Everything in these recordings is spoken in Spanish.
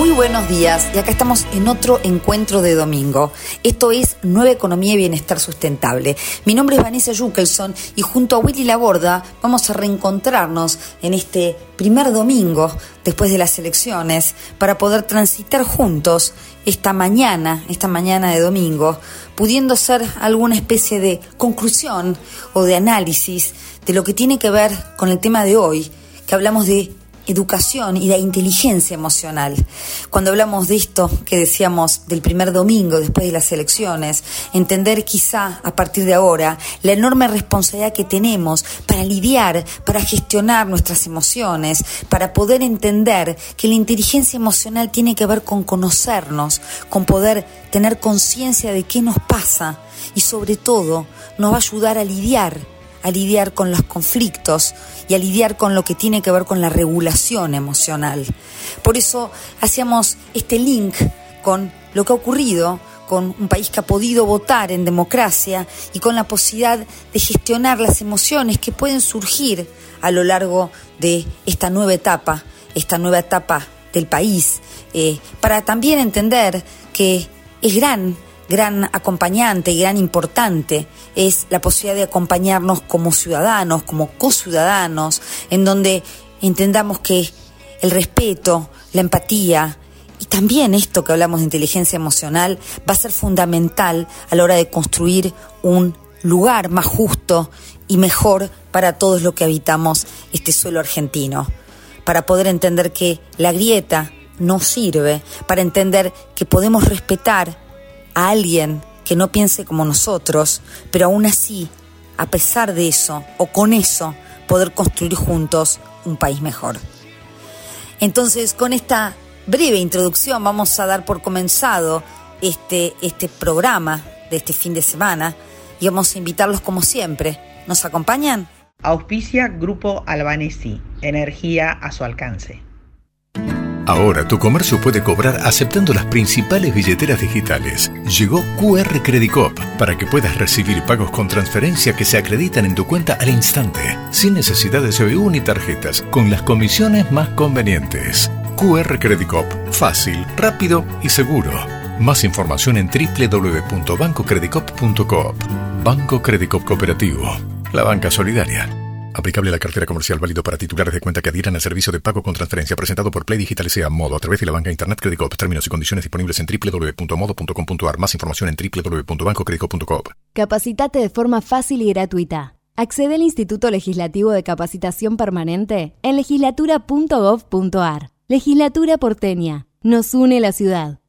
Muy buenos días y acá estamos en otro encuentro de domingo. Esto es Nueva Economía y Bienestar Sustentable. Mi nombre es Vanessa Jukelson y junto a Willy Laborda vamos a reencontrarnos en este primer domingo después de las elecciones para poder transitar juntos esta mañana, esta mañana de domingo, pudiendo ser alguna especie de conclusión o de análisis de lo que tiene que ver con el tema de hoy, que hablamos de educación y la inteligencia emocional. Cuando hablamos de esto que decíamos del primer domingo después de las elecciones, entender quizá a partir de ahora la enorme responsabilidad que tenemos para lidiar, para gestionar nuestras emociones, para poder entender que la inteligencia emocional tiene que ver con conocernos, con poder tener conciencia de qué nos pasa y sobre todo nos va a ayudar a lidiar a lidiar con los conflictos y a lidiar con lo que tiene que ver con la regulación emocional. Por eso hacíamos este link con lo que ha ocurrido con un país que ha podido votar en democracia y con la posibilidad de gestionar las emociones que pueden surgir a lo largo de esta nueva etapa, esta nueva etapa del país, eh, para también entender que es gran gran acompañante y gran importante es la posibilidad de acompañarnos como ciudadanos, como co-ciudadanos, en donde entendamos que el respeto, la empatía y también esto que hablamos de inteligencia emocional va a ser fundamental a la hora de construir un lugar más justo y mejor para todos los que habitamos este suelo argentino, para poder entender que la grieta no sirve, para entender que podemos respetar a alguien que no piense como nosotros, pero aún así, a pesar de eso o con eso, poder construir juntos un país mejor. Entonces, con esta breve introducción vamos a dar por comenzado este, este programa de este fin de semana y vamos a invitarlos como siempre. ¿Nos acompañan? Auspicia Grupo Albanesi, energía a su alcance. Ahora tu comercio puede cobrar aceptando las principales billeteras digitales. Llegó QR Credit Cop para que puedas recibir pagos con transferencia que se acreditan en tu cuenta al instante, sin necesidad de CBU ni tarjetas, con las comisiones más convenientes. QR Credit Cop, fácil, rápido y seguro. Más información en www.bancocreditcop.coop. Banco Credit Cop Cooperativo. La banca solidaria. Aplicable la cartera comercial válido para titulares de cuenta que adhieran al servicio de pago con transferencia presentado por Play Digital sea Modo a través de la banca Internet Credicop. Términos y condiciones disponibles en www.modo.com.ar. Más información en www.bancocredicop.com. Capacitate de forma fácil y gratuita. Accede al Instituto Legislativo de Capacitación Permanente en legislatura.gov.ar. Legislatura porteña. Nos une la ciudad.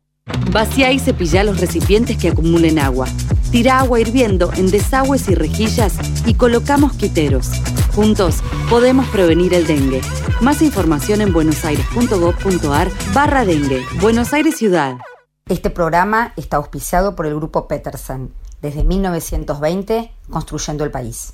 Vacía y cepilla los recipientes que acumulen agua. Tira agua hirviendo en desagües y rejillas y colocamos quiteros. Juntos podemos prevenir el dengue. Más información en buenosaires.gov.ar barra dengue. Buenos Aires Ciudad. Este programa está auspiciado por el Grupo Peterson. Desde 1920, construyendo el país.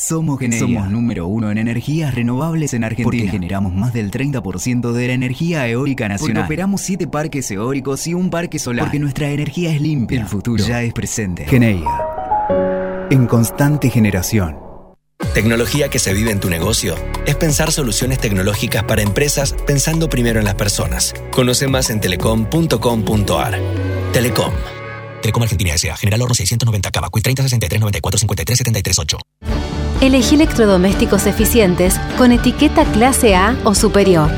Somos Geneia. Somos número uno en energías renovables en Argentina. Porque generamos más del 30% de la energía eólica nacional. Porque operamos 7 parques eólicos y un parque solar. Porque nuestra energía es limpia. El futuro ya es presente. Geneia. En constante generación. Tecnología que se vive en tu negocio es pensar soluciones tecnológicas para empresas pensando primero en las personas. Conoce más en telecom.com.ar. Telecom. Telecom Argentina S.A. General Horno 690 Cava. 30 63 94 53 73 8. Elegí electrodomésticos eficientes con etiqueta clase A o superior.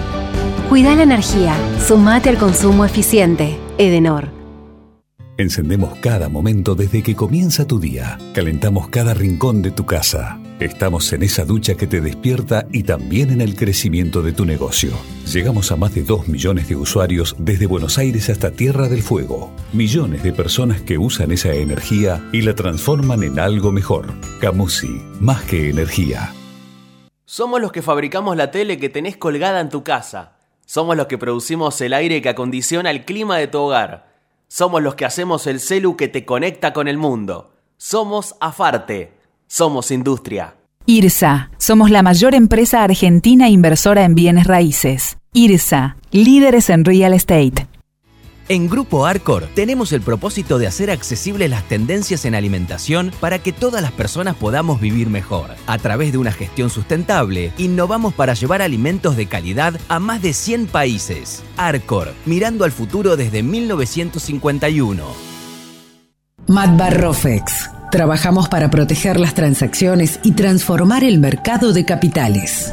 Cuida la energía. Sumate al consumo eficiente. Edenor. Encendemos cada momento desde que comienza tu día. Calentamos cada rincón de tu casa. Estamos en esa ducha que te despierta y también en el crecimiento de tu negocio. Llegamos a más de 2 millones de usuarios desde Buenos Aires hasta Tierra del Fuego. Millones de personas que usan esa energía y la transforman en algo mejor. Camusi, más que energía. Somos los que fabricamos la tele que tenés colgada en tu casa. Somos los que producimos el aire que acondiciona el clima de tu hogar. Somos los que hacemos el celu que te conecta con el mundo. Somos Afarte. Somos industria. IRSA. Somos la mayor empresa argentina inversora en bienes raíces. IRSA. Líderes en real estate. En Grupo Arcor tenemos el propósito de hacer accesibles las tendencias en alimentación para que todas las personas podamos vivir mejor. A través de una gestión sustentable, innovamos para llevar alimentos de calidad a más de 100 países. Arcor, mirando al futuro desde 1951. Matbar Rofex. Trabajamos para proteger las transacciones y transformar el mercado de capitales.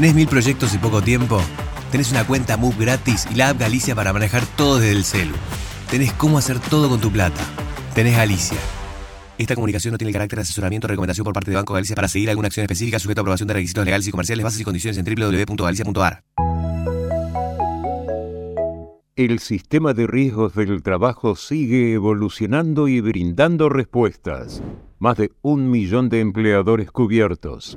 ¿Tenés mil proyectos y poco tiempo? Tenés una cuenta MOVE gratis y la app Galicia para manejar todo desde el celu. Tenés cómo hacer todo con tu plata. Tenés Galicia. Esta comunicación no tiene el carácter de asesoramiento o recomendación por parte de Banco Galicia para seguir alguna acción específica sujeta a aprobación de requisitos legales y comerciales, bases y condiciones en www.galicia.ar. El sistema de riesgos del trabajo sigue evolucionando y brindando respuestas. Más de un millón de empleadores cubiertos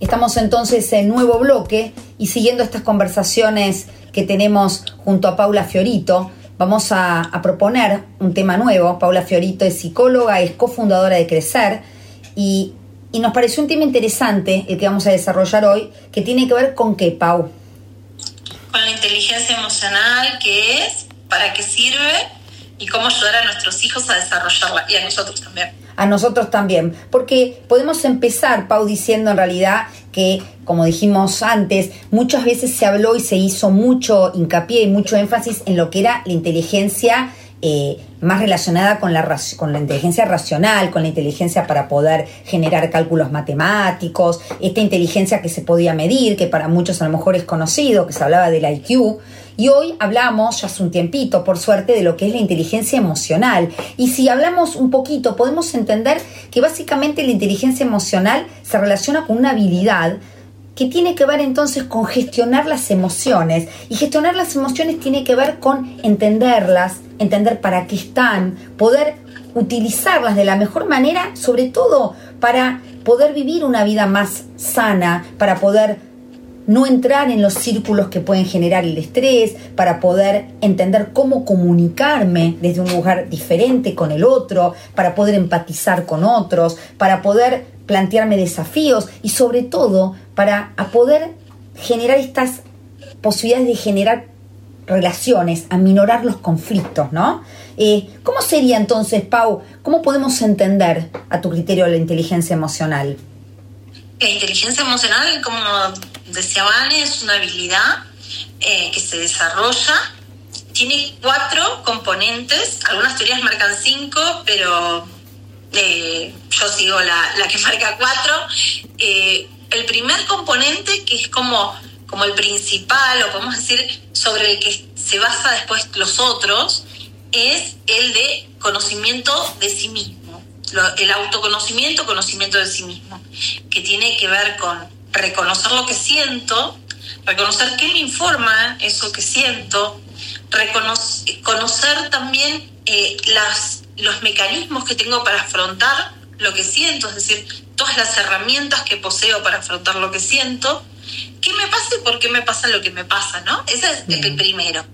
Estamos entonces en nuevo bloque y siguiendo estas conversaciones que tenemos junto a Paula Fiorito, vamos a, proponer un tema nuevo. Paula Fiorito es psicóloga, es cofundadora de Crecer y, y, nos pareció un tema interesante el que vamos a desarrollar hoy, que tiene que ver con qué, Pau. Con la inteligencia emocional, qué es, para qué sirve y cómo ayudar a nuestros hijos a desarrollarla y a nosotros también a nosotros también, porque podemos empezar, Pau, diciendo en realidad que, como dijimos antes, muchas veces se habló y se hizo mucho hincapié y mucho énfasis en lo que era la inteligencia eh, más relacionada con la, con la inteligencia racional, con la inteligencia para poder generar cálculos matemáticos, esta inteligencia que se podía medir, que para muchos a lo mejor es conocido, que se hablaba del IQ, y hoy hablamos, ya hace un tiempito, por suerte, de lo que es la inteligencia emocional. Y si hablamos un poquito, podemos entender que básicamente la inteligencia emocional se relaciona con una habilidad que tiene que ver entonces con gestionar las emociones. Y gestionar las emociones tiene que ver con entenderlas, entender para qué están, poder utilizarlas de la mejor manera, sobre todo para poder vivir una vida más sana, para poder no entrar en los círculos que pueden generar el estrés, para poder entender cómo comunicarme desde un lugar diferente con el otro, para poder empatizar con otros, para poder plantearme desafíos y sobre todo para poder generar estas posibilidades de generar relaciones, aminorar los conflictos, ¿no? Eh, ¿Cómo sería entonces, Pau, cómo podemos entender a tu criterio la inteligencia emocional? La inteligencia emocional, como decía Vane, es una habilidad eh, que se desarrolla. Tiene cuatro componentes, algunas teorías marcan cinco, pero eh, yo sigo la, que marca cuatro. Eh, el primer componente, que es como, como el principal, o podemos decir, sobre el que se basa después los otros, es el de conocimiento de sí mismo. el autoconocimiento, conocimiento de sí mismo, que tiene que ver con reconocer lo que siento, reconocer qué me informa eso que siento, reconocer, conocer también eh, las, los mecanismos que tengo para afrontar lo que siento, es decir, todas las herramientas que poseo para afrontar lo que siento, qué me pasa y por qué me pasa lo que me pasa, ¿no? Ese es el primero.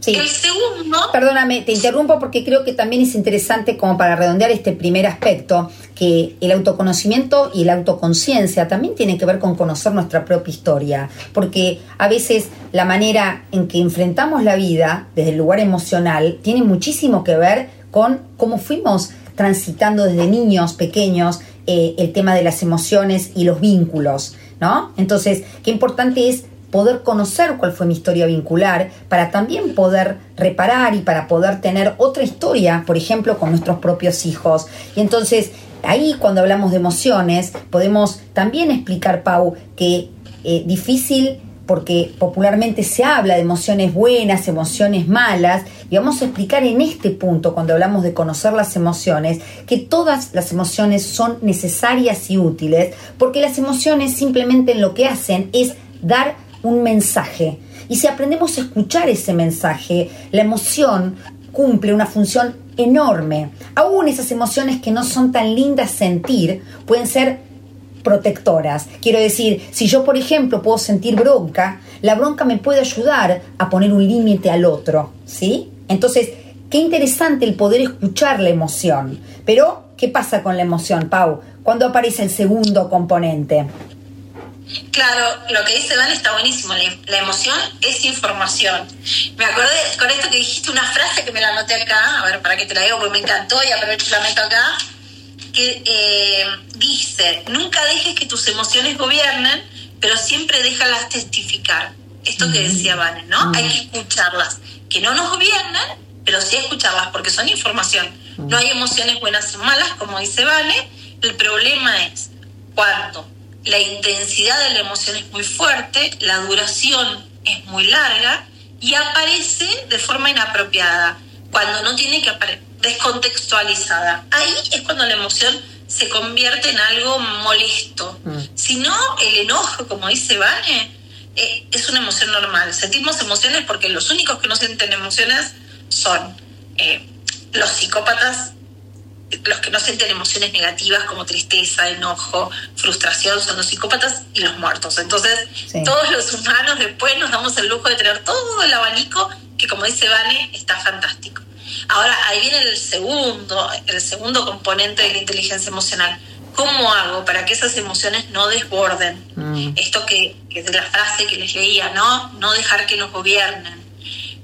Sí. El segundo... Perdóname, te interrumpo porque creo que también es interesante como para redondear este primer aspecto, el autoconocimiento y la autoconciencia también tienen que ver con conocer nuestra propia historia, porque a veces la manera en que enfrentamos la vida desde el lugar emocional tiene muchísimo que ver con cómo fuimos transitando desde niños pequeños eh, el tema de las emociones y los vínculos, ¿no? Entonces, qué importante es poder conocer cuál fue mi historia vincular, para también poder reparar y para poder tener otra historia, por ejemplo, con nuestros propios hijos. Y entonces, ahí cuando hablamos de emociones, podemos también explicar, Pau, que eh, difícil porque popularmente se habla de emociones buenas, emociones malas, y vamos a explicar en este punto, cuando hablamos de conocer las emociones, que todas las emociones son necesarias y útiles, porque las emociones simplemente lo que hacen es dar un mensaje. Y si aprendemos a escuchar ese mensaje, la emoción cumple una función enorme. Aún esas emociones que no son tan lindas sentir pueden ser protectoras. Quiero decir, si yo, por ejemplo, puedo sentir bronca, la bronca me puede ayudar a poner un límite al otro, ¿sí? Entonces, qué interesante el poder escuchar la emoción. Pero, ¿qué pasa con la emoción, Pau? Cuando aparece el segundo componente? Claro, lo que dice Dan está buenísimo. La, la, emoción es información. Me acordé con esto que dijiste una frase que me la anoté acá, a ver para qué te la digo, porque me encantó y aprovecho la meto acá, que eh, dice, nunca dejes que tus emociones gobiernen, pero siempre déjalas testificar. Esto que decía Vane, ¿no? Hay que escucharlas. Que no nos gobiernan, pero sí escucharlas, porque son información. No hay emociones buenas o malas, como dice Vane. El problema es cuando la intensidad de la emoción es muy fuerte, la duración es muy larga y aparece de forma inapropiada, cuando no tiene que aparecer, descontextualizada. Ahí es cuando la emoción se convierte en algo molesto. Si no, el enojo, como dice Vane, eh, es una emoción normal. Sentimos emociones porque los únicos que no sienten emociones son eh, los psicópatas los que no sienten emociones negativas como tristeza, enojo, frustración son los psicópatas y los muertos. Entonces, sí. todos los humanos después nos damos el lujo de tener todo el abanico que, como dice Vane, está fantástico. Ahora, ahí viene el segundo, el segundo componente de la inteligencia emocional. ¿Cómo hago para que esas emociones no desborden? Mm. Esto que, que, es de la frase que les leía, ¿no? No dejar que nos gobiernen.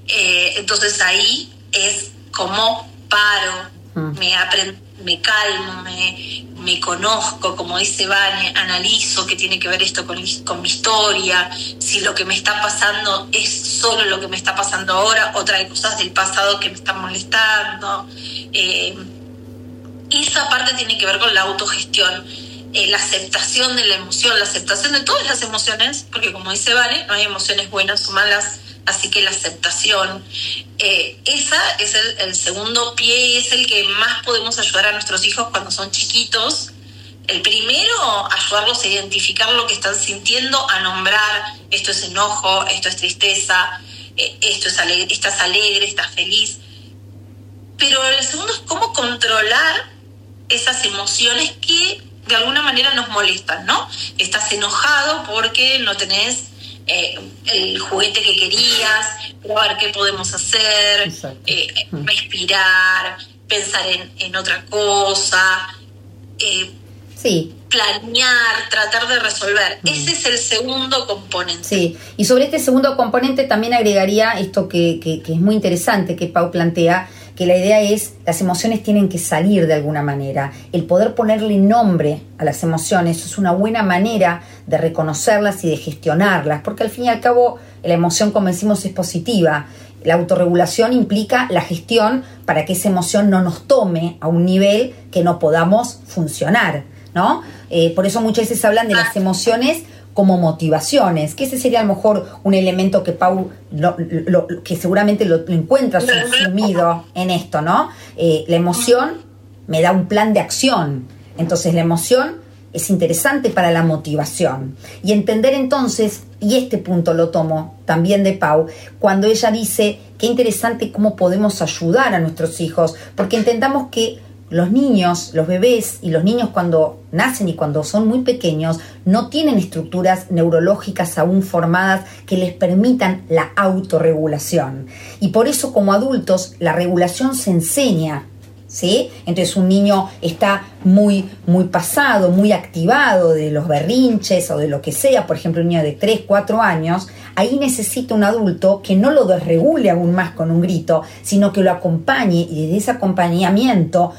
Eh, entonces ahí es como paro, me, me calmo, me, me, conozco, como dice Vane, analizo qué tiene que ver esto con, con, mi historia, si lo que me está pasando es solo lo que me está pasando ahora o trae cosas del pasado que me están molestando. Eh, esa parte tiene que ver con la autogestión. Eh, la aceptación de la emoción, la aceptación de todas las emociones, porque como dice Vane, no hay emociones buenas o malas, así que la aceptación. Eh, esa es el, segundo pie, es el que más podemos ayudar a nuestros hijos cuando son chiquitos. El primero, ayudarlos a identificar lo que están sintiendo, a nombrar esto es enojo, esto es tristeza, eh, esto es alegre, estás alegre, estás feliz. Pero el segundo es cómo controlar esas emociones que de alguna manera nos molestan, ¿no? Estás enojado porque no tenés eh, el juguete que querías, probar qué podemos hacer, eh, respirar, pensar en, en otra cosa, eh, sí. planear, tratar de resolver. Ese es el segundo componente. Sí, y sobre este segundo componente también agregaría esto que, que, que es muy interesante que Pau plantea, que la idea es las emociones tienen que salir de alguna manera. El poder ponerle nombre a las emociones es una buena manera de reconocerlas y de gestionarlas, porque al fin y al cabo la emoción, como decimos, es positiva. La autorregulación implica la gestión para que esa emoción no nos tome a un nivel que no podamos funcionar, ¿no? Eh, por eso muchas veces hablan de las emociones como motivaciones, que ese sería a lo mejor un elemento que Pau, lo, lo, que seguramente lo, lo encuentra sumido en esto, ¿no? Eh, la emoción me da un plan de acción, entonces la emoción es interesante para la motivación. Y entender entonces, y este punto lo tomo también de Pau, cuando ella dice, qué interesante cómo podemos ayudar a nuestros hijos, porque entendamos que los niños, los bebés y los niños cuando nacen y cuando son muy pequeños no tienen estructuras neurológicas aún formadas que les permitan la autorregulación. Y por eso como adultos la regulación se enseña Entonces un niño está muy, muy pasado, muy activado de los berrinches o de lo que sea, por ejemplo un niño de 3, 4 años, ahí necesita un adulto que no lo desregule aún más con un grito, sino que lo acompañe y desde ese acompañamiento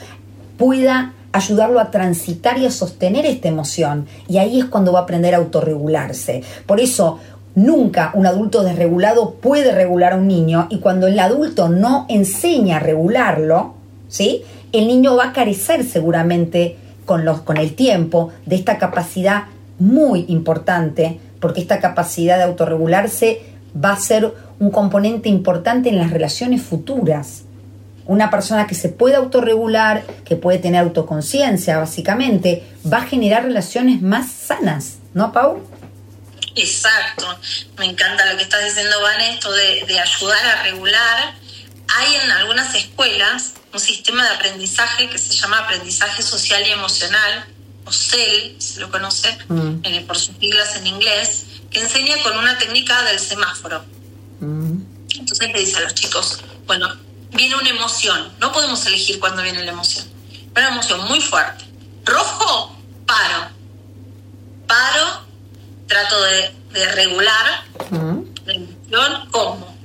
pueda ayudarlo a transitar y a sostener esta emoción. Y ahí es cuando va a aprender a autorregularse. Por eso, Nunca un adulto desregulado puede regular a un niño y cuando el adulto no enseña a regularlo, ¿sí? El niño va a carecer seguramente con, los, con el tiempo de esta capacidad muy importante, porque esta capacidad de autorregularse va a ser un componente importante en las relaciones futuras. Una persona que se puede autorregular, que puede tener autoconciencia, básicamente, va a generar relaciones más sanas, ¿no, Pau? Exacto. Me encanta lo que estás diciendo, Van, esto de, de ayudar a regular. Hay en algunas escuelas un sistema de aprendizaje que se llama aprendizaje social y emocional, o CEL, si lo conoce, Mm. en- por sus siglas en inglés, que enseña con una técnica del semáforo. Entonces le dice a los chicos, bueno, viene una emoción, no podemos elegir cuándo viene la emoción, una emoción muy fuerte. Rojo, paro. Paro, trato de, de regular la emoción, ¿cómo?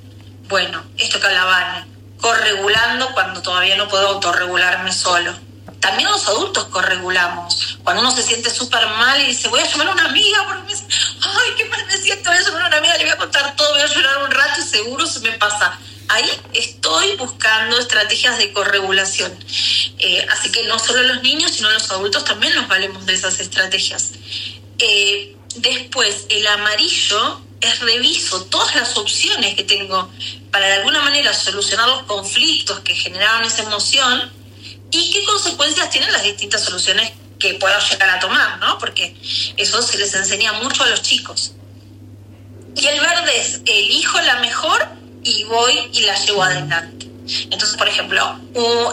Bueno, esto que hablaba corregulando cuando todavía no puedo autorregularme solo. También los adultos corregulamos. Cuando uno se siente súper mal y dice, voy a llamar a una amiga porque me ay, qué mal me siento, voy a llamar a una amiga, le voy a contar todo, voy a llorar un rato y seguro se me pasa. Ahí estoy buscando estrategias de corregulación. Eh, así que no solo los niños, sino los adultos también nos valemos de esas estrategias. Eh, después, el amarillo es reviso todas las opciones que tengo para de alguna manera solucionar los conflictos que generaron esa emoción y qué consecuencias tienen las distintas soluciones que puedo llegar a tomar, ¿no? Porque eso se les enseña mucho a los chicos. Y el verde es elijo la mejor y voy y la llevo adelante. Entonces, por ejemplo,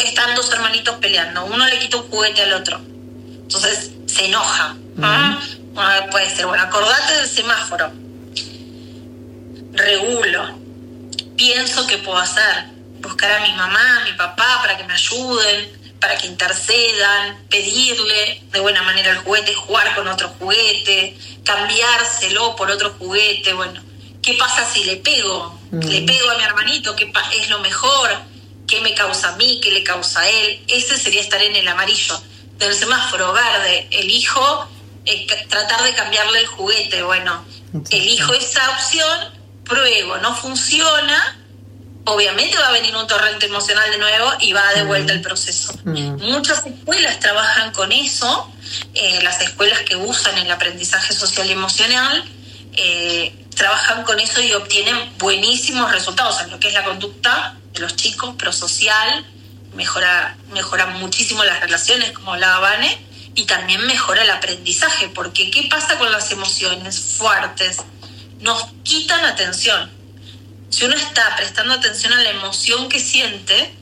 están dos hermanitos peleando, uno le quita un juguete al otro. Entonces se enoja. ¿ah? Ah, Puede ser, bueno, acordate del semáforo. Regulo. Pienso que puedo hacer. Buscar a mi mamá, a mi papá para que me ayuden, para que intercedan, pedirle de buena manera el juguete, jugar con otro juguete, cambiárselo por otro juguete. Bueno, ¿qué pasa si le pego? Le pego a mi hermanito, ¿qué es lo mejor? ¿Qué me causa a mí? ¿Qué le causa a él? Ese sería estar en el amarillo. Del semáforo verde, elijo eh, tratar de cambiarle el juguete. Bueno, elijo esa opción, pruebo, no funciona. Obviamente va a venir un torrente emocional de nuevo y va de vuelta el proceso. Muchas escuelas trabajan con eso, eh, las escuelas que usan el aprendizaje social y emocional, eh, trabajan con eso y obtienen buenísimos resultados en lo que es la conducta de los chicos, prosocial, mejora, mejora muchísimo las relaciones, como hablaba Vane, y también mejora el aprendizaje, porque ¿qué pasa con las emociones fuertes? Nos quitan atención. Si uno está prestando atención a la emoción que siente,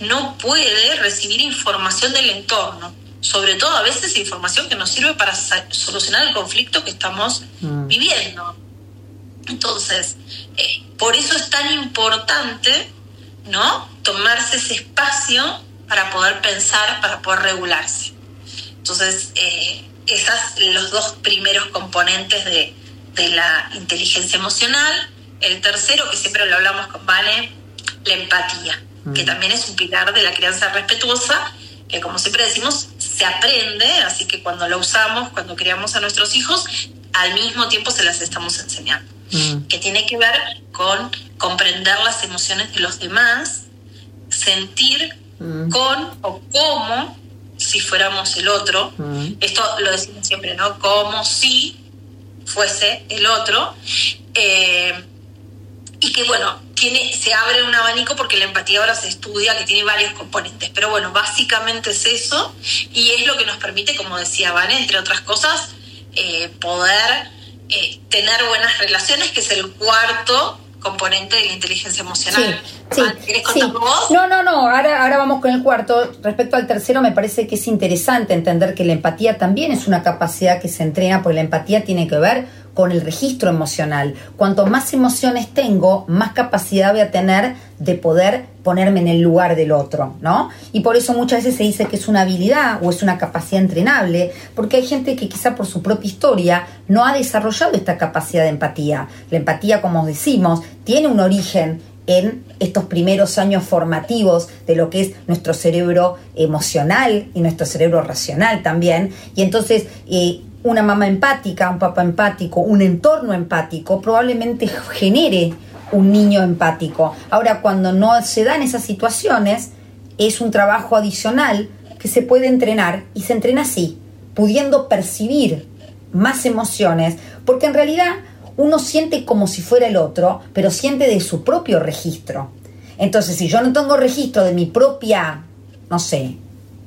no puede recibir información del entorno, sobre todo a veces información que nos sirve para solucionar el conflicto que estamos viviendo. Entonces, eh, por eso es tan importante, ¿no? Tomarse ese espacio para poder pensar, para poder regularse. Entonces, eh, esas los dos primeros componentes de, de la inteligencia emocional. El tercero, que siempre lo hablamos con Vane, la empatía, que también es un pilar de la crianza respetuosa, que como siempre decimos, se aprende, así que cuando lo usamos, cuando criamos a nuestros hijos, al mismo tiempo se las estamos enseñando que tiene que ver con comprender las emociones de los demás, sentir con o como si fuéramos el otro. Esto lo decimos siempre, ¿no? Como si fuese el otro. Eh, y que bueno, tiene, se abre un abanico porque la empatía ahora se estudia que tiene varios componentes. Pero bueno, básicamente es eso y es lo que nos permite, como decía Van, entre otras cosas, eh, poder eh, tener buenas relaciones, que es el cuarto componente de la inteligencia emocional. Sí, Ah, ¿Querés contar vos? No, no, no, ahora, ahora vamos con el cuarto. Respecto al tercero, me parece que es interesante entender que la empatía también es una capacidad que se entrena, porque la empatía tiene que ver con el registro emocional. Cuanto más emociones tengo, más capacidad voy a tener de poder ponerme en el lugar del otro, ¿no? Y por eso muchas veces se dice que es una habilidad o es una capacidad entrenable, porque hay gente que quizá por su propia historia no ha desarrollado esta capacidad de empatía. La empatía, como decimos, tiene un origen en estos primeros años formativos de lo que es nuestro cerebro emocional y nuestro cerebro racional también. Y entonces eh, una mamá empática, un papá empático, un entorno empático probablemente genere un niño empático. Ahora, cuando no se dan esas situaciones, es un trabajo adicional que se puede entrenar y se entrena así, pudiendo percibir más emociones, porque en realidad uno siente como si fuera el otro, pero siente de su propio registro. Entonces, si yo no tengo registro de mi propia, no sé,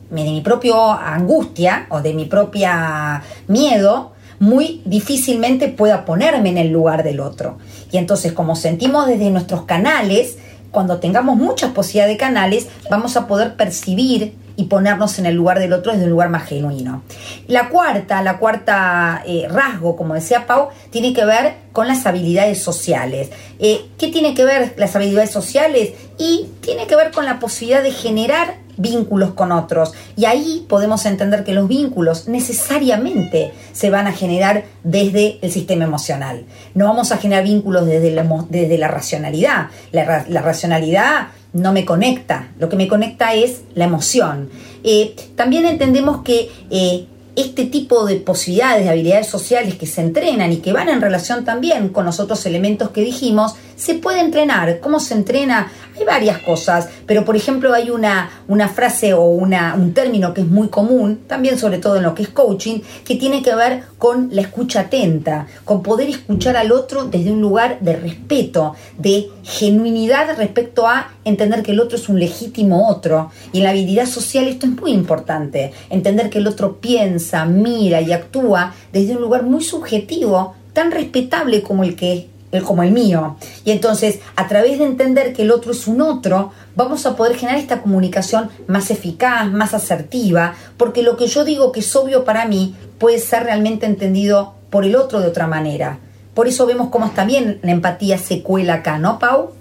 de mi propia angustia o de mi propia miedo, muy difícilmente pueda ponerme en el lugar del otro. Y entonces, como sentimos desde nuestros canales, cuando tengamos muchas posibilidades de canales, vamos a poder percibir y ponernos en el lugar del otro desde un lugar más genuino. La cuarta, la cuarta eh, rasgo, como decía Pau, tiene que ver con las habilidades sociales. Eh, ¿Qué tiene que ver las habilidades sociales? Y tiene que ver con la posibilidad de generar vínculos con otros. Y ahí podemos entender que los vínculos necesariamente se van a generar desde el sistema emocional. No vamos a generar vínculos desde la, desde la racionalidad. La, racionalidad no me conecta, lo que me conecta es la emoción. Eh, también entendemos que eh, este tipo de posibilidades, de habilidades sociales que se entrenan y que van en relación también con los otros elementos que dijimos, se puede entrenar. ¿Cómo se entrena? Hay varias cosas, pero por ejemplo hay una, una frase o una, un término que es muy común, también sobre todo en lo que es coaching, que tiene que ver con la escucha atenta, con poder escuchar al otro desde un lugar de respeto, de genuinidad respecto a entender que el otro es un legítimo otro. Y en la habilidad social esto es muy importante, entender que el otro piensa, mira y actúa desde un lugar muy subjetivo, tan respetable como el que como el mío. Y entonces, a través de entender que el otro es un otro, vamos a poder generar esta comunicación más eficaz, más asertiva, porque lo que yo digo que es obvio para mí puede ser realmente entendido por el otro de otra manera. Por eso vemos cómo también la empatía se cuela acá, ¿no, Pau?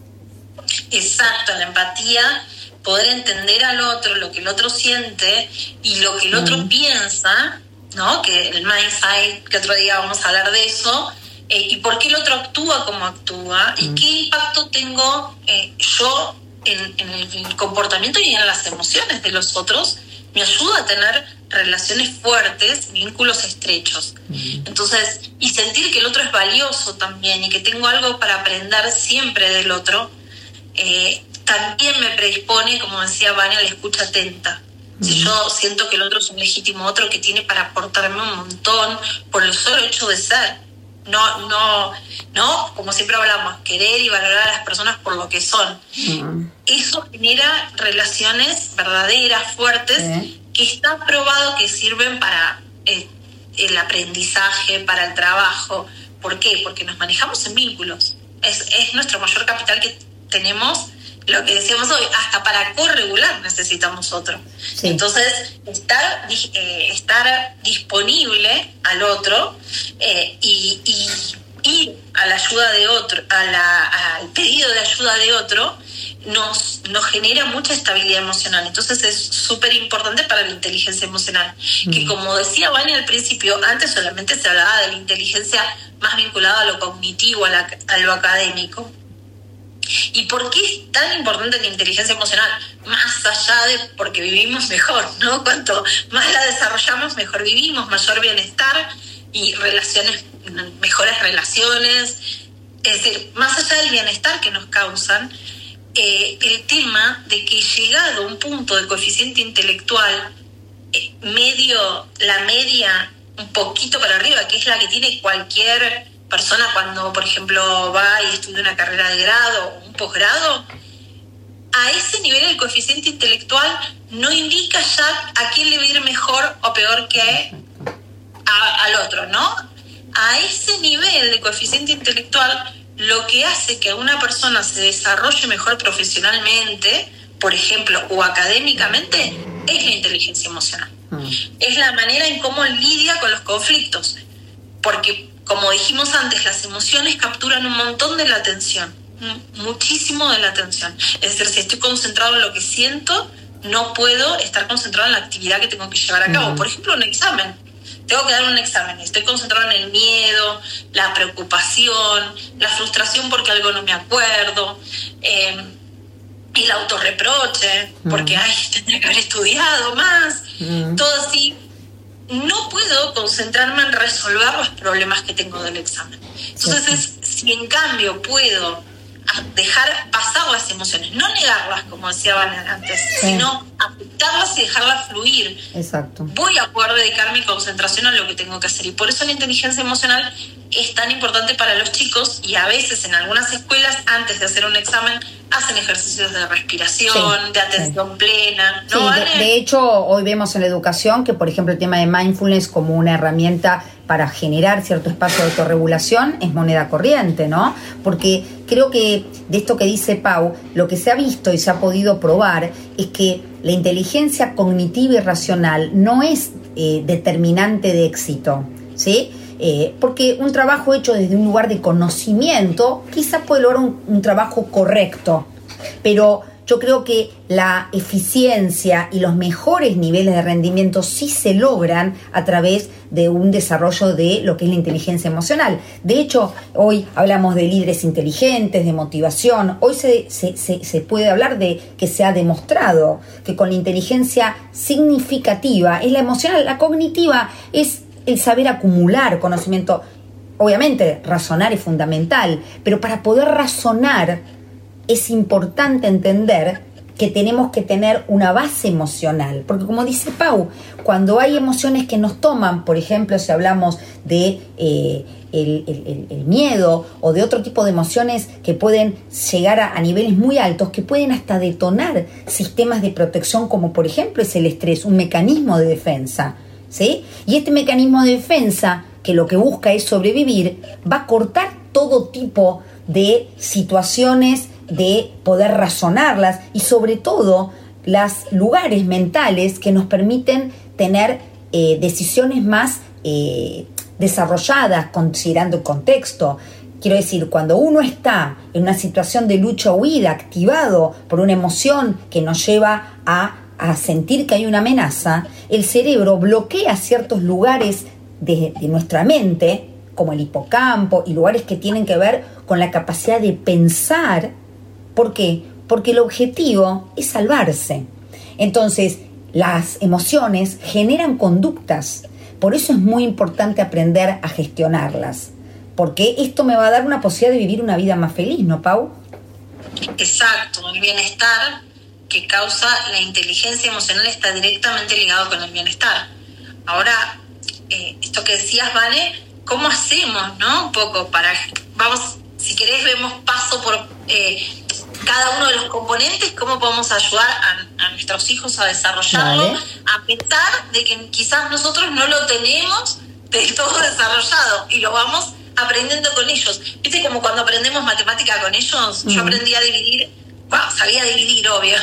Exacto, la empatía, poder entender al otro, lo que el otro siente y lo que el otro Mm. piensa, ¿no? Que el mindset, que otro día vamos a hablar de eso, eh, y por qué el otro actúa como actúa y qué impacto tengo eh, yo en, en el comportamiento y en las emociones de los otros, me ayuda a tener relaciones fuertes, vínculos estrechos. Entonces, y sentir que el otro es valioso también y que tengo algo para aprender siempre del otro, eh, también me predispone, como decía Vania, la escucha atenta. Si yo siento que el otro es un legítimo otro que tiene para aportarme un montón por el solo hecho de ser. No, no, no, como siempre hablamos, querer y valorar a las personas por lo que son. Eso genera relaciones verdaderas, fuertes, que está probado que sirven para eh, el aprendizaje, para el trabajo. ¿Por qué? Porque nos manejamos en vínculos. Es, es nuestro mayor capital que tenemos lo que decíamos hoy, hasta para corregular necesitamos otro. Entonces, estar, eh, estar disponible al otro eh, y, y ir a la ayuda de otro, a la- al pedido de ayuda de otro, nos, nos genera mucha estabilidad emocional. Entonces es súper importante para la inteligencia emocional. Que como decía Vania al principio, antes solamente se hablaba de la inteligencia más vinculada a lo cognitivo, a, la- a lo académico. ¿Y por qué es tan importante la inteligencia emocional? Más allá de porque vivimos mejor, ¿no? Cuanto más la desarrollamos, mejor vivimos, mayor bienestar y relaciones, mejores relaciones. Es decir, más allá del bienestar que nos causan, eh, el tema de que llegado a un punto de coeficiente intelectual eh, medio, la media, un poquito para arriba, que es la que tiene cualquier persona cuando, por ejemplo, va y estudia una carrera de grado o un posgrado, a ese nivel el coeficiente intelectual no indica ya a quién le va a ir mejor o peor que a- al otro, ¿no? A ese nivel de coeficiente intelectual lo que hace que una persona se desarrolle mejor profesionalmente, por ejemplo, o académicamente, es la inteligencia emocional. Es la manera en cómo lidia con los conflictos. Porque, como dijimos antes, las emociones capturan un montón de la atención, muchísimo de la atención. Es decir, si estoy concentrado en lo que siento, no puedo estar concentrado en la actividad que tengo que llevar a cabo. Por ejemplo, un examen tengo que dar un examen, estoy concentrado en el miedo, la preocupación, la frustración porque algo no me acuerdo, eh, el autorreproche, porque, ay, tendría que haber estudiado más, todo así. No puedo concentrarme en resolver los problemas que tengo del examen. Entonces, si en cambio puedo dejar pasar las emociones, no negarlas, como decía antes, sino aceptarlas y dejarlas fluir. Exacto. Voy a poder dedicar mi concentración a lo que tengo que hacer. Y por eso la inteligencia emocional es tan importante para los chicos y a veces en algunas escuelas, antes de hacer un examen, hacen ejercicios de respiración, de atención plena. ¿no, de, de, hecho, hoy vemos en la educación que, por ejemplo, el tema de mindfulness como una herramienta para generar cierto espacio de autorregulación es moneda corriente, ¿no? Porque creo que de esto que dice Pau, lo que se ha visto y se ha podido probar es que la inteligencia cognitiva y racional no es eh, determinante de éxito, ¿sí? Eh, porque un trabajo hecho desde un lugar de conocimiento quizás puede lograr un, trabajo correcto, pero yo creo que la eficiencia y los mejores niveles de rendimiento sí se logran a través de un desarrollo de lo que es la inteligencia emocional. De hecho, hoy hablamos de líderes inteligentes, de motivación. Hoy se, se, se, puede hablar de que se ha demostrado que con la inteligencia significativa es la emocional, la cognitiva es el saber acumular conocimiento. Obviamente, razonar es fundamental, pero para poder razonar es importante entender que tenemos que tener una base emocional, porque como dice Pau, cuando hay emociones que nos toman, por ejemplo, si hablamos de eh, el, miedo o de otro tipo de emociones que pueden llegar a, a, niveles muy altos, que pueden hasta detonar sistemas de protección, como por ejemplo es el estrés, un mecanismo de defensa. ¿Sí? Y este mecanismo de defensa, que lo que busca es sobrevivir, va a cortar todo tipo de situaciones de poder razonarlas y sobre todo los lugares mentales que nos permiten tener eh, decisiones más eh, desarrolladas considerando el contexto. Quiero decir, cuando uno está en una situación de lucha o huida, activado por una emoción que nos lleva a, a sentir que hay una amenaza, el cerebro bloquea ciertos lugares de, nuestra mente, como el hipocampo y lugares que tienen que ver con la capacidad de pensar ¿Por qué? Porque el objetivo es salvarse. Entonces, las emociones generan conductas. Por eso es muy importante aprender a gestionarlas. Porque esto me va a dar una posibilidad de vivir una vida más feliz, ¿no, Pau? Exacto, el bienestar que causa la inteligencia emocional está directamente ligado con el bienestar. Ahora, eh, esto que decías, Vale, ¿cómo hacemos, no? Un poco para, vamos, si querés, vemos paso por eh, cada uno de los componentes, cómo podemos ayudar a, nuestros hijos a desarrollarlo, a pesar de que quizás nosotros no lo tenemos del todo desarrollado y lo vamos aprendiendo con ellos. Viste como cuando aprendemos matemática con ellos, yo aprendí a dividir, sabía dividir, obvio,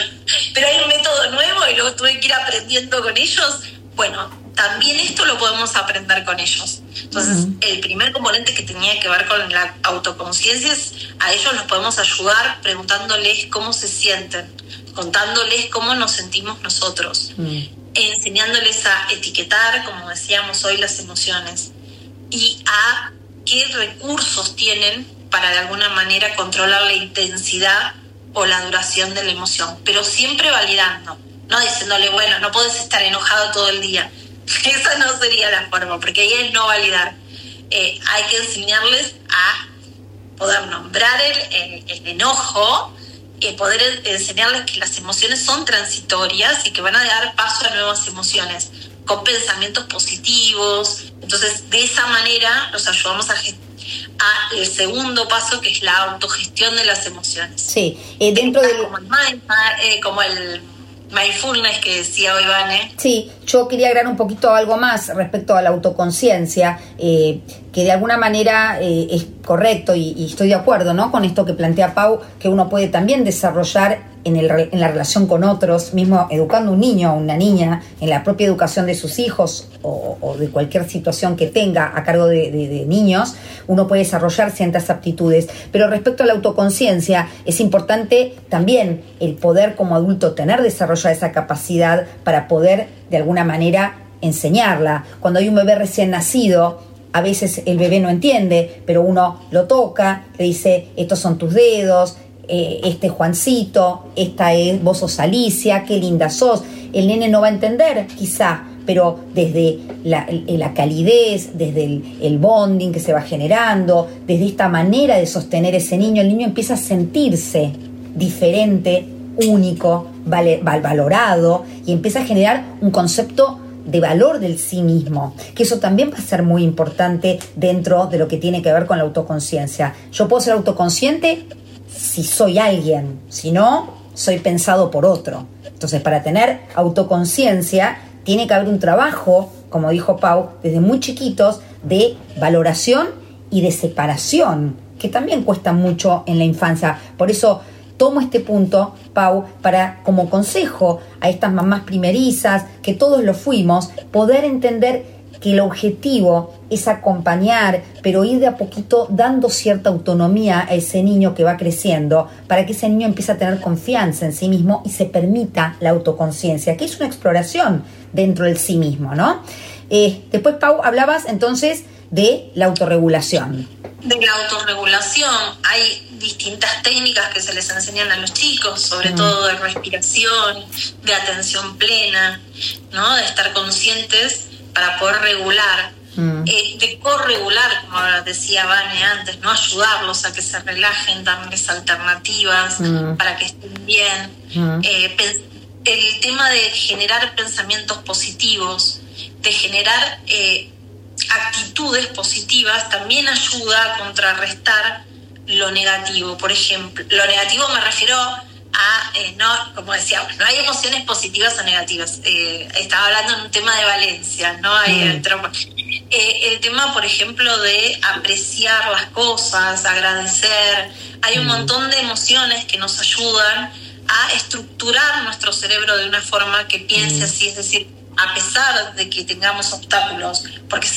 pero hay un método nuevo y luego tuve que ir aprendiendo con ellos. Bueno, también esto lo podemos aprender con ellos. Entonces, el primer componente que tenía que ver con la autoconciencia es a ellos los podemos ayudar preguntándoles cómo se sienten, contándoles cómo nos sentimos nosotros, enseñándoles a etiquetar, como decíamos hoy, las emociones y a qué recursos tienen para de alguna manera controlar la intensidad o la duración de la emoción, pero siempre validando, no diciéndole, bueno, no puedes estar enojado todo el día Esa no sería la forma, porque ahí es no validar. Eh, hay que enseñarles a poder nombrar el, el, enojo, y poder enseñarles que las emociones son transitorias y que van a dar paso a nuevas emociones con pensamientos positivos. Entonces, de esa manera los ayudamos a, a el segundo paso que es la autogestión de las emociones. Sí, eh, dentro de como el, eh, como el mindfulness que decía hoy Vane. Sí, yo quería agregar un poquito algo más respecto a la autoconciencia, eh, que de alguna manera eh, correcto y, estoy de acuerdo ¿no? con esto que plantea Pau, que uno puede también desarrollar en, la relación con otros, mismo educando un niño o una niña, en la propia educación de sus hijos o, de cualquier situación que tenga a cargo de, niños, uno puede desarrollar ciertas aptitudes. Pero respecto a la autoconciencia, es importante también el poder como adulto tener desarrollada esa capacidad para poder de alguna manera enseñarla. Cuando hay un bebé recién nacido, a veces el bebé no entiende, pero uno lo toca, le dice, estos son tus dedos, eh, este Juancito, esta es, vos sos Alicia, qué linda sos. El nene no va a entender, quizá, pero desde la, la calidez, desde el, el, bonding que se va generando, desde esta manera de sostener ese niño, el niño empieza a sentirse diferente, único, vale, valorado y empieza a generar un concepto de valor del sí mismo, que eso también va a ser muy importante dentro de lo que tiene que ver con la autoconciencia. Yo puedo ser autoconsciente si soy alguien, si no, soy pensado por otro. Entonces, para tener autoconciencia, tiene que haber un trabajo, como dijo Pau, desde muy chiquitos, de valoración y de separación, que también cuesta mucho en la infancia. Por eso tomo este punto, Pau, para como consejo a estas mamás primerizas, que todos lo fuimos, poder entender que el objetivo es acompañar, pero ir de a poquito dando cierta autonomía a ese niño que va creciendo, para que ese niño empiece a tener confianza en sí mismo y se permita la autoconciencia, que es una exploración dentro del sí mismo, ¿no? Eh, después, Pau, hablabas entonces de la autorregulación. De la autorregulación hay distintas técnicas que se les enseñan a los chicos, sobre mm. todo de respiración, de atención plena, ¿no? De estar conscientes para poder regular, mm. eh, de corregular, como decía Vane antes, ¿no? Ayudarlos a que se relajen, darles alternativas mm. para que estén bien. Eh, el tema de generar pensamientos positivos, de generar eh, actitudes positivas también ayuda a contrarrestar lo negativo. Por ejemplo, lo negativo me refiero a, eh, no, como decía, no hay emociones positivas o negativas. Eh, estaba hablando en un tema de Valencia, ¿no? Hay el, eh, el tema, por ejemplo, de apreciar las cosas, agradecer. Hay un montón de emociones que nos ayudan a estructurar nuestro cerebro de una forma que piense así, es decir, a pesar de que tengamos obstáculos, porque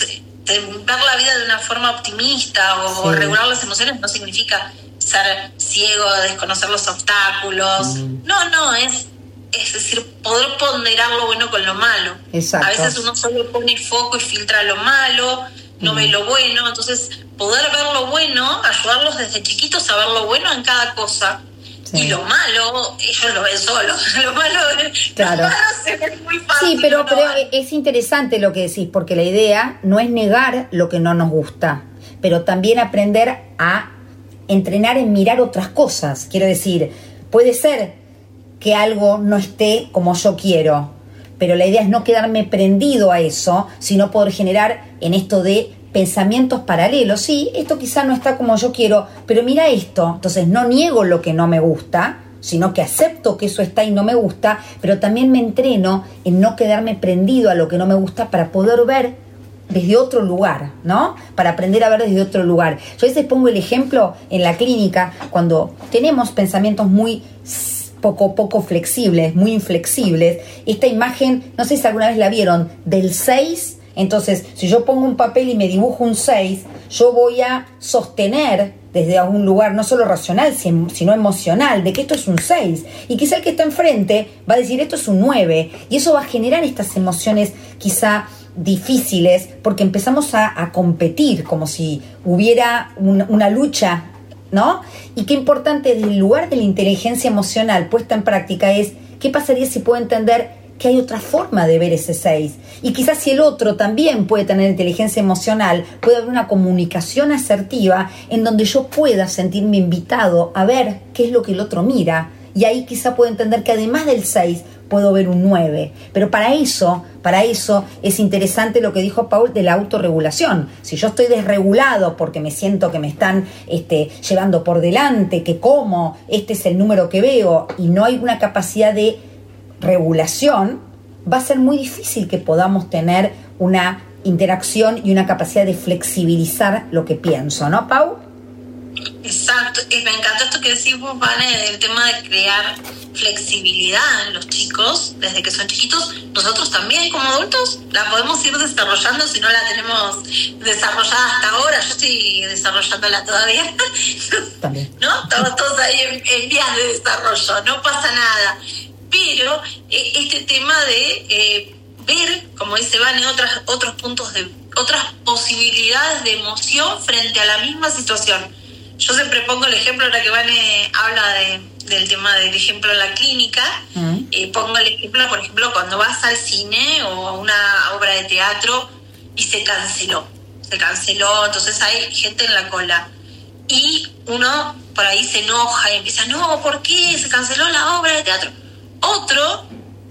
ver la vida de una forma optimista o, sí. regular las emociones no significa ser ciego, desconocer los obstáculos. Mm. No, no, es, es decir, poder ponderar lo bueno con lo malo. Exacto. A veces uno solo pone foco y filtra lo malo, no mm. ve lo bueno, entonces poder ver lo bueno, ayudarlos desde chiquitos a ver lo bueno en cada cosa Sí. Y lo malo, ellos lo ven solos. Lo malo, claro. lo malo se ve muy fácil. Sí, pero, pero es interesante lo que decís, porque la idea no es negar lo que no nos gusta, pero también aprender a entrenar en mirar otras cosas. Quiero decir, puede ser que algo no esté como yo quiero, pero la idea es no quedarme prendido a eso, sino poder generar en esto de pensamientos paralelos. Sí, esto quizá no está como yo quiero, pero mira esto. Entonces no niego lo que no me gusta, sino que acepto que eso está y no me gusta, pero también me entreno en no quedarme prendido a lo que no me gusta para poder ver desde otro lugar, ¿no? Para aprender a ver desde otro lugar. Yo a veces pongo el ejemplo en la clínica cuando tenemos pensamientos muy poco poco flexibles, muy inflexibles. Esta imagen, no sé si alguna vez la vieron, del 6 entonces, si yo pongo un papel y me dibujo un 6, yo voy a sostener desde algún lugar no solo racional, sino emocional, de que esto es un 6. Y quizá el que está enfrente va a decir esto es un 9. Y eso va a generar estas emociones quizá difíciles porque empezamos a, competir como si hubiera un, una lucha, ¿no? Y qué importante desde el lugar de la inteligencia emocional puesta en práctica es qué pasaría si puedo entender que hay otra forma de ver ese 6. Y quizás si el otro también puede tener inteligencia emocional, puede haber una comunicación asertiva en donde yo pueda sentirme invitado a ver qué es lo que el otro mira. Y ahí quizá puedo entender que además del 6 puedo ver un 9. Pero para eso, para eso es interesante lo que dijo Paul de la autorregulación. Si yo estoy desregulado porque me siento que me están este, llevando por delante, que como, este es el número que veo, y no hay una capacidad de regulación, va a ser muy difícil que podamos tener una interacción y una capacidad de flexibilizar lo que pienso, ¿no, Pau? esto, eh, me encantó esto que decís vos, Vane, el tema de crear flexibilidad en los chicos desde que son chiquitos. Nosotros también como adultos la podemos ir desarrollando si no la tenemos desarrollada hasta ahora. Yo estoy desarrollándola todavía. También. ¿No? Estamos todos ahí en, en vías de desarrollo, no pasa nada. Pero eh, este tema de eh, ver, como dice Vane, otras, otros puntos de otras posibilidades de emoción frente a la misma situación. Yo siempre pongo el ejemplo, ahora que Vane habla de, del tema del ejemplo en la clínica, eh, pongo el ejemplo, por ejemplo, cuando vas al cine o a una obra de teatro y se canceló. Se canceló, entonces hay gente en la cola. Y uno por ahí se enoja y empieza, no, ¿por qué se canceló la obra de teatro? Otro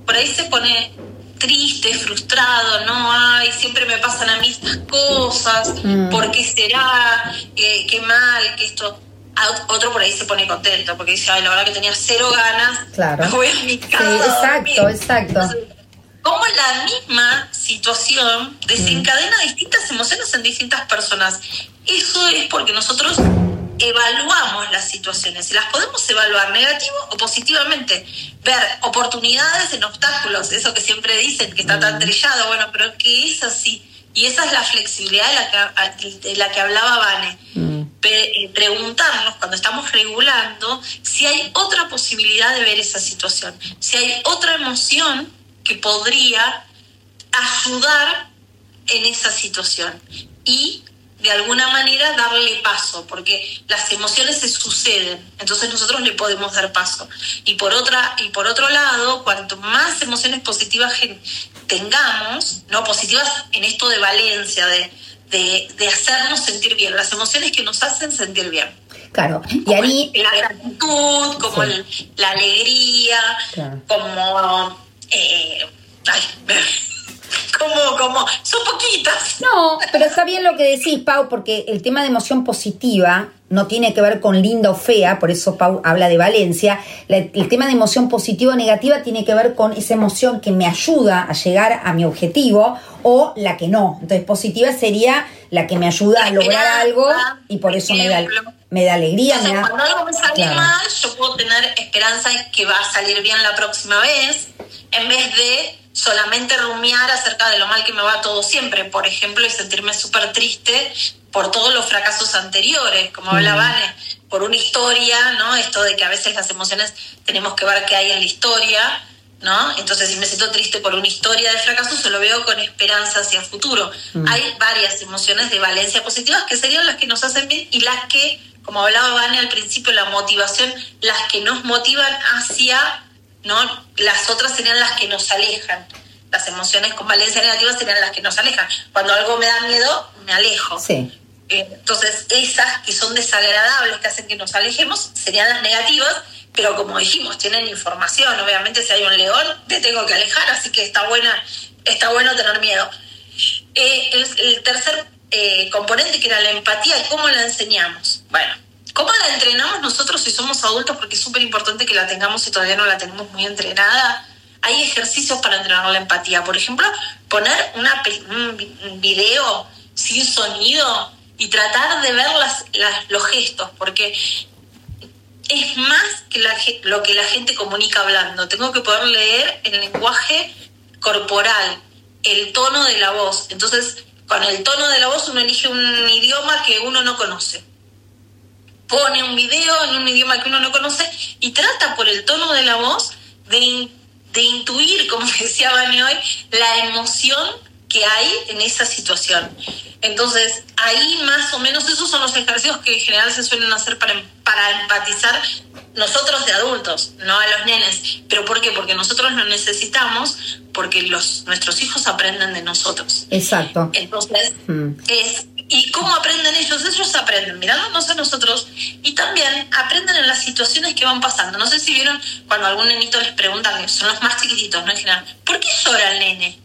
por ahí se pone triste, frustrado, no hay, siempre me pasan a mí estas cosas, Mm. ¿por qué será? ¿Qué, qué mal? que esto? A- Otro por ahí se pone contento porque dice, ay, la verdad que tenía cero ganas, Claro. me voy a mi Sí, casa. a dormir". exacto, exacto. Cómo la misma situación desencadena distintas emociones en distintas personas. Eso es porque nosotros evaluamos las situaciones las podemos evaluar negativo o positivamente. Ver oportunidades en obstáculos, eso que siempre dicen que está tan trillado, bueno, pero que es así. Y esa es la flexibilidad de la que, de la que hablaba Vane. Pe- eh, preguntarnos cuando estamos regulando si hay otra posibilidad de ver esa situación, si hay otra emoción que podría ayudar en esa situación y de alguna manera darle paso, porque las emociones se suceden, entonces nosotros le podemos dar paso. Y por otra y por otro lado, cuanto más emociones positivas tengamos, no positivas en esto de valencia, de, de, de hacernos sentir bien, las emociones que nos hacen sentir bien. Claro. Y ahí, La gratitud, como Sí. el- la alegría, Claro. como eh, ay, como son poquitas No, pero está bien lo que decís, Pau, porque el tema de emoción positiva no tiene que ver con linda o fea, por eso Pau habla de Valencia. La- el tema de emoción positiva o negativa tiene que ver con esa emoción que me ayuda a llegar a mi objetivo o la que no. Entonces, positiva sería la que me ayuda a lograr algo y por eso me da, me da alegría, me Entonces, da... cuando algo me sale Claro. mal yo puedo tener esperanza de que va a salir bien la próxima vez en vez de solamente rumiar acerca de lo mal que me va todo siempre por ejemplo y sentirme súper triste por todos los fracasos anteriores como Mm. hablaba Vane, por una historia no esto de que a veces las emociones tenemos que ver qué hay en la historia ¿no? Entonces, si me siento triste por una historia de fracaso, se lo veo con esperanza hacia el futuro. Mm. Hay varias emociones de valencia positivas que serían las que nos hacen bien y las que, como hablaba Vane al principio, la motivación, las que nos motivan hacia, ¿no? Las otras serían las que nos alejan. Las emociones con valencia negativa serían las que nos alejan. Cuando algo me da miedo, me alejo. Sí. Eh, Entonces, esas que son desagradables, que hacen que nos alejemos, serían las negativas, pero como dijimos, tienen información. Obviamente, si hay un león, te tengo que alejar, así que está, buena, está bueno tener miedo. Eh, el, el tercer eh, componente, que era la empatía, ¿cómo la enseñamos? Bueno, ¿cómo la entrenamos nosotros si somos adultos? Porque es súper importante que la tengamos si todavía no la tenemos muy entrenada. Hay ejercicios para entrenar la empatía. Por ejemplo, poner un vi- un video sin sonido y tratar de ver las, los gestos, porque es más que lo que la gente comunica hablando. Tengo que poder leer el lenguaje corporal, el tono de la voz. Entonces, con el tono de la voz uno elige un idioma que uno no conoce. Pone un video en un idioma que uno no conoce y trata por el tono de la voz de, in- de intuir, como decía Vane hoy, la emoción que hay en esa situación. Entonces, ahí más o menos esos son los ejercicios que en general se suelen hacer para, para empatizar nosotros de adultos, no a los nenes. ¿Pero por qué? Porque nosotros lo necesitamos, porque los, nuestros hijos aprenden de nosotros. Exacto. Entonces, Mm. es ¿Y cómo aprenden ellos? Ellos aprenden mirándonos a nosotros y también aprenden en las situaciones que van pasando. No sé si vieron cuando algún nenito les preguntan, son los más chiquititos, ¿no? En general, ¿por qué llora el nene?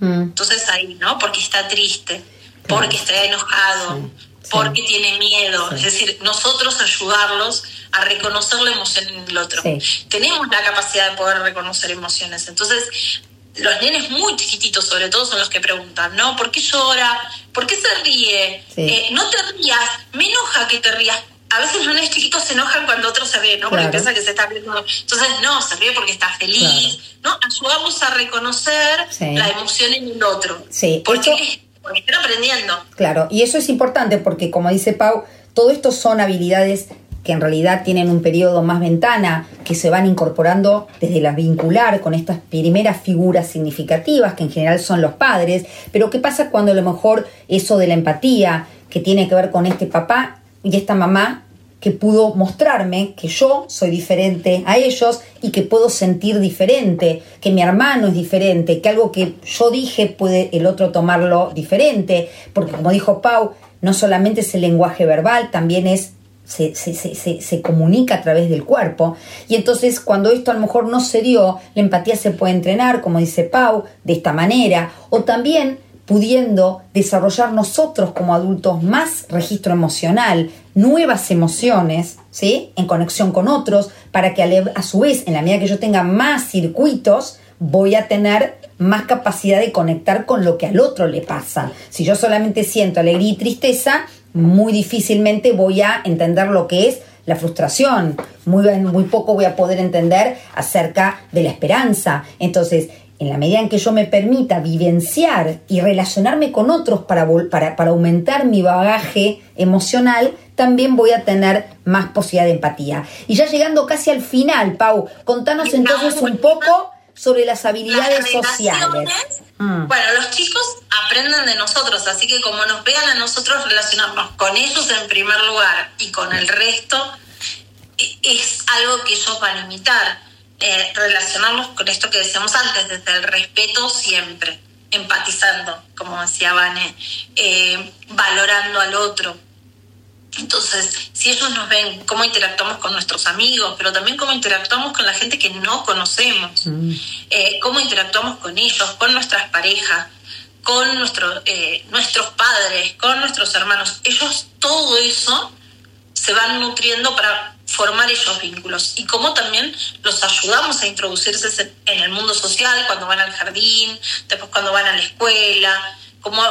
Mm. Entonces ahí, ¿no? Porque está triste, porque está enojado, porque tiene miedo. Es decir, nosotros ayudarlos a reconocer la emoción en el otro. Tenemos la capacidad de poder reconocer emociones. Entonces, los nenes muy chiquititos, sobre todo, son los que preguntan, ¿no? ¿Por qué llora? ¿Por qué se ríe? Sí. Eh, no te rías, me enoja que te rías. a veces los niños chiquitos se enojan cuando otro se ríe, ¿no? Porque Claro. piensan que se está riendo. Entonces, no, se ríe porque está feliz, ¿no? Ayudamos a reconocer Sí. la emoción en el otro. Sí, Porque, esto- porque están aprendiendo. Claro, y eso es importante porque, como dice Pau, todo esto son habilidades que en realidad tienen un periodo más ventana, que se van incorporando desde la vincular con estas primeras figuras significativas, que en general son los padres, pero ¿qué pasa cuando a lo mejor eso de la empatía, que tiene que ver con este papá y esta mamá, que pudo mostrarme que yo soy diferente a ellos y que puedo sentir diferente, que mi hermano es diferente, que algo que yo dije puede el otro tomarlo diferente, porque como dijo Pau, no solamente es el lenguaje verbal, también es se, se, se, comunica a través del cuerpo. Y entonces cuando esto a lo mejor no se dio, la empatía se puede entrenar, como dice Pau, de esta manera, o también pudiendo desarrollar nosotros como adultos más registro emocional, nuevas emociones, ¿sí? En conexión con otros, para que a su vez, en la medida que yo tenga más circuitos, voy a tener más capacidad de conectar con lo que al otro le pasa. Si yo solamente siento alegría y tristeza, muy difícilmente voy a entender lo que es la frustración. Muy, muy poco voy a poder entender acerca de la esperanza. Entonces, en la medida en que yo me permita vivenciar y relacionarme con otros para, para, para aumentar mi bagaje emocional, también voy a tener más posibilidad de empatía. Y ya llegando casi al final, Pau, contanos entonces un poco sobre las habilidades sociales. Mm. Bueno, los chicos aprenden de nosotros, así que como nos vean a nosotros relacionarnos con ellos en primer lugar y con el resto, e- es algo que ellos van a imitar. Eh, relacionarnos con esto que decíamos antes, desde el respeto siempre, empatizando, como decía Vane, eh, valorando al otro. Entonces, si ellos nos ven cómo interactuamos con nuestros amigos, pero también cómo interactuamos con la gente que no conocemos, eh, cómo interactuamos con ellos, con nuestras parejas, con nuestro, eh, nuestros padres, con nuestros hermanos, ellos todo eso se van nutriendo para formar esos vínculos. Y cómo también los ayudamos a introducirse en el mundo social cuando van al jardín, después cuando van a la escuela, cómo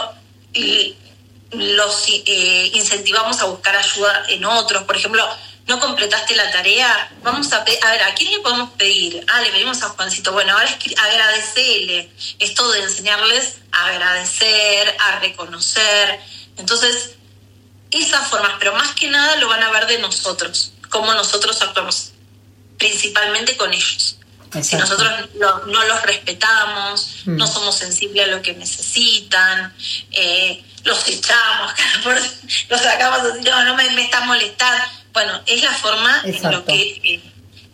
los eh, incentivamos a buscar ayuda en otros. Por ejemplo, no completaste la tarea, vamos a pedir, a ver, ¿a quién le podemos pedir? Ah, le pedimos a Juancito. Bueno, ahora es agradecele. Esto de enseñarles a agradecer, a reconocer. Entonces, esas formas, pero más que nada lo van a ver de nosotros, cómo nosotros actuamos, principalmente con ellos. Si Exacto. nosotros no, no los respetamos, Mm. no somos sensibles a lo que necesitan, eh, los echamos, los sacamos así, no, no me, me está molestando. Bueno, es la forma en, lo que, eh,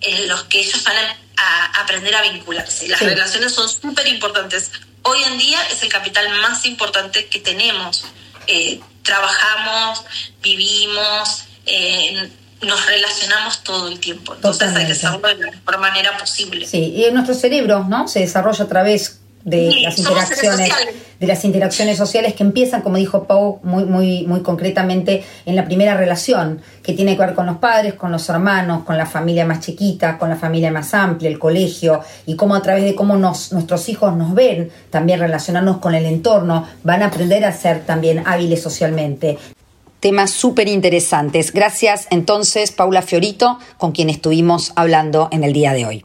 en los que ellos van a, a aprender a vincularse. Las Sí. relaciones son súper importantes. Hoy en día es el capital más importante que tenemos. Eh, trabajamos, vivimos, eh, nos relacionamos todo el tiempo. Entonces hay que hacerlo de la mejor manera posible. Sí, y nuestro cerebro, ¿no? Se desarrolla a través de Sí, las interacciones, sociales. de las interacciones sociales que empiezan, como dijo Pau, muy, muy, muy concretamente en la primera relación, que tiene que ver con los padres, con los hermanos, con la familia más chiquita, con la familia más amplia, el colegio, y cómo a través de cómo nos, nuestros hijos nos ven, también relacionarnos con el entorno, van a aprender a ser también hábiles socialmente. Temas súper interesantes. Gracias entonces, Paula Fiorito, con quien estuvimos hablando en el día de hoy.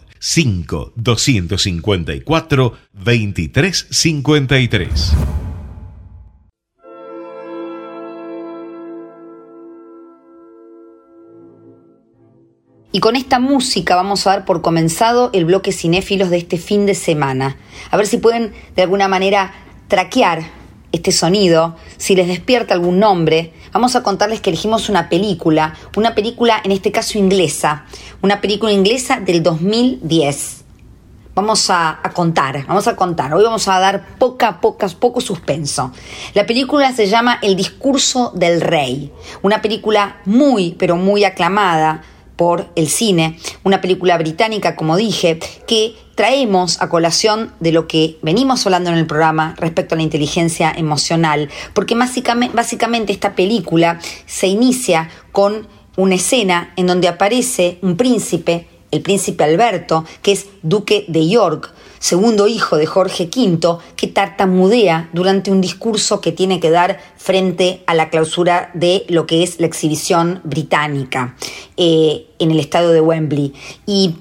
5 254 2353. Y con esta música vamos a dar por comenzado el bloque cinéfilos de este fin de semana. A ver si pueden de alguna manera traquear este sonido, si les despierta algún nombre, vamos a contarles que elegimos una película, una película en este caso inglesa, una película inglesa del 2010. Vamos a, contar, vamos a contar. Hoy vamos a dar poca, pocas, poco suspenso. La película se llama El discurso del rey, una película muy, pero muy aclamada por el cine, una película británica, como dije, que traemos a colación de lo que venimos hablando en el programa respecto a la inteligencia emocional, porque básicamente, esta película se inicia con una escena en donde aparece un príncipe, el príncipe Alberto, que es duque de York, segundo hijo de Jorge V, que tartamudea durante un discurso que tiene que dar frente a la clausura de lo que es la exhibición británica eh, en el estadio de Wembley. Y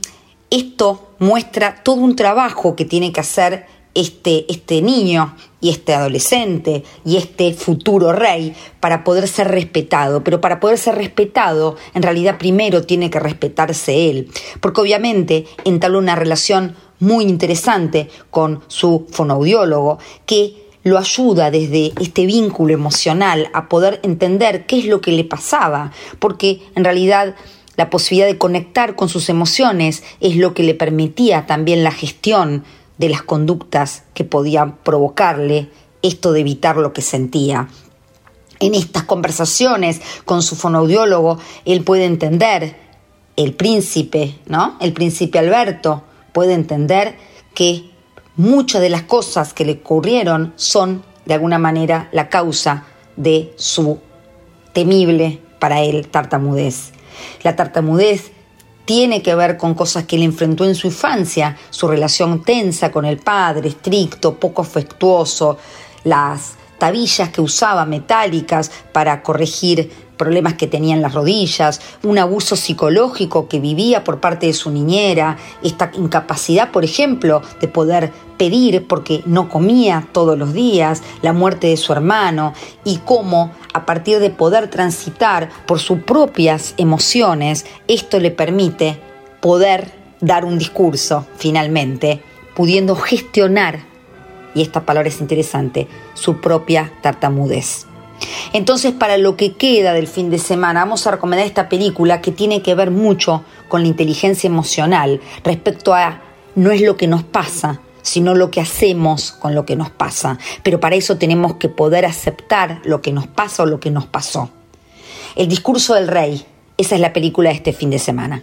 esto muestra todo un trabajo que tiene que hacer este, este niño y este adolescente y este futuro rey para poder ser respetado. Pero para poder ser respetado, en realidad primero tiene que respetarse él, porque obviamente entabló una relación muy interesante con su fonoaudiólogo que lo ayuda desde este vínculo emocional a poder entender qué es lo que le pasaba, porque en realidad la posibilidad de conectar con sus emociones es lo que le permitía también la gestión de las conductas que podían provocarle esto de evitar lo que sentía. En estas conversaciones con su fonoaudiólogo, él puede entender, el príncipe, ¿no? El príncipe Alberto puede entender que muchas de las cosas que le ocurrieron son, de alguna manera, la causa de su temible para él tartamudez. La tartamudez tiene que ver con cosas que él enfrentó en su infancia, su relación tensa con el padre, estricto, poco afectuoso, las tabillas que usaba metálicas para corregir problemas que tenía en las rodillas, un abuso psicológico que vivía por parte de su niñera, esta incapacidad, por ejemplo, de poder pedir porque no comía todos los días, la muerte de su hermano y cómo a partir de poder transitar por sus propias emociones, esto le permite poder dar un discurso finalmente, pudiendo gestionar, y esta palabra es interesante, su propia tartamudez. Entonces, para lo que queda del fin de semana, vamos a recomendar esta película que tiene que ver mucho con la inteligencia emocional respecto a no es lo que nos pasa, sino lo que hacemos con lo que nos pasa. Pero para eso tenemos que poder aceptar lo que nos pasa o lo que nos pasó. El discurso del rey, esa es la película de este fin de semana.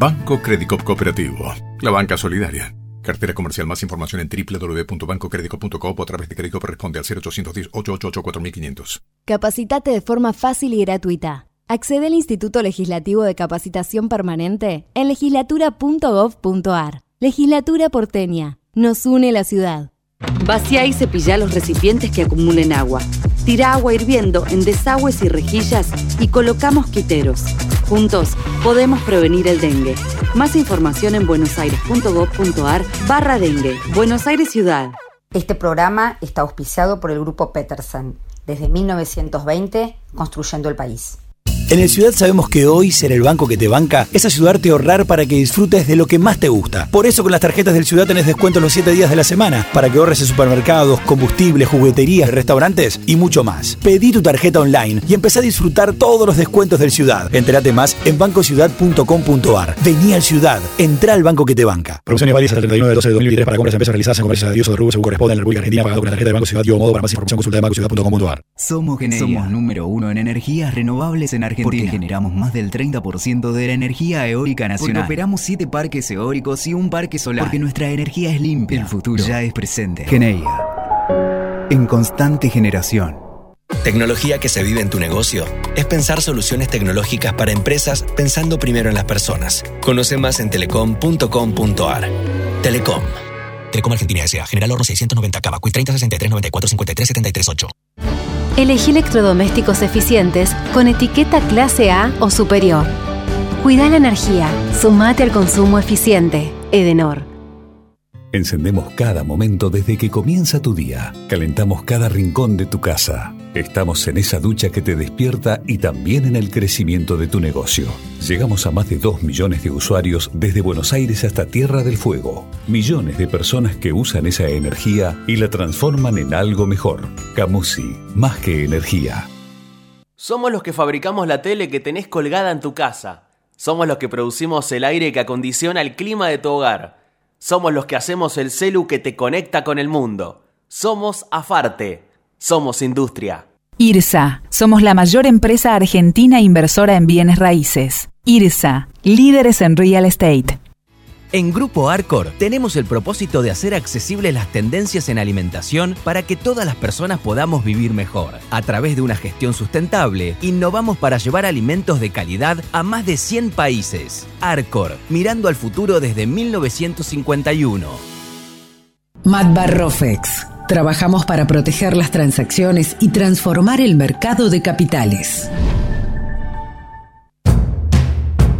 Banco Credicop Cooperativo. La banca solidaria. Cartera comercial. Más información en www.bancocredico.com o a través de Credicop responde al 0810-888-4500. Capacitate de forma fácil y gratuita. Accede al Instituto Legislativo de Capacitación Permanente en legislatura.gov.ar. Legislatura porteña. Nos une la ciudad. Vacía y cepilla los recipientes que acumulen agua. Tira agua hirviendo en desagües y rejillas y colocamos quiteros. Juntos podemos prevenir el dengue. Más información en buenosaires.gov.ar barra dengue. Buenos Aires Ciudad. Este programa está auspiciado por el Grupo Petersen. Desde 1920, construyendo el país. En el Ciudad sabemos que hoy ser el banco que te banca es ayudarte a ahorrar para que disfrutes de lo que más te gusta. Por eso con las tarjetas del Ciudad tenés descuento los 7 días de la semana para que ahorres en supermercados, combustibles, jugueterías, restaurantes y mucho más. Pedí tu tarjeta online y empecé a disfrutar todos los descuentos del Ciudad. Entérate más en bancociudad.com.ar. Vení al Ciudad, entra al banco que te banca. Promociones válidas hasta el 31 de 12 de 2023 para compras en empresas realizadas en comercios de uso de rubro según corresponde en la República Argentina pagado con la tarjeta de Banco Ciudad. Dio modo para más información consulta en bancociudad.com.ar. Somos Geneia. Somos número uno en energías renovables en Argentina. Porque generamos más del 30% de la energía eólica nacional. Porque operamos 7 parques eólicos y un parque solar. Porque nuestra energía es limpia. El futuro ya es presente. Geneia. En constante generación. Tecnología que se vive en tu negocio es pensar soluciones tecnológicas para empresas pensando primero en las personas. Conoce más en telecom.com.ar. Telecom. Telecom Argentina S.A. General Horno 690 Cava. 30 63 94 53 73 8. Elegí electrodomésticos eficientes con etiqueta clase A o superior. Cuida la energía. Sumate al consumo eficiente. Edenor. Encendemos cada momento desde que comienza tu día. Calentamos cada rincón de tu casa. Estamos en esa ducha que te despierta y también en el crecimiento de tu negocio. Llegamos a más de 2 millones de usuarios desde Buenos Aires hasta Tierra del Fuego. Millones de personas que usan esa energía y la transforman en algo mejor. Camusi, más que energía. Somos los que fabricamos la tele que tenés colgada en tu casa. Somos los que producimos el aire que acondiciona el clima de tu hogar. Somos los que hacemos el celu que te conecta con el mundo. Somos Afarte. Somos industria. IRSA. Somos la mayor empresa argentina inversora en bienes raíces. IRSA. Líderes en real estate. En Grupo Arcor tenemos el propósito de hacer accesibles las tendencias en alimentación para que todas las personas podamos vivir mejor. A través de una gestión sustentable, innovamos para llevar alimentos de calidad a más de 100 países. Arcor, mirando al futuro desde 1951. Matbarrofex. Trabajamos para proteger las transacciones y transformar el mercado de capitales.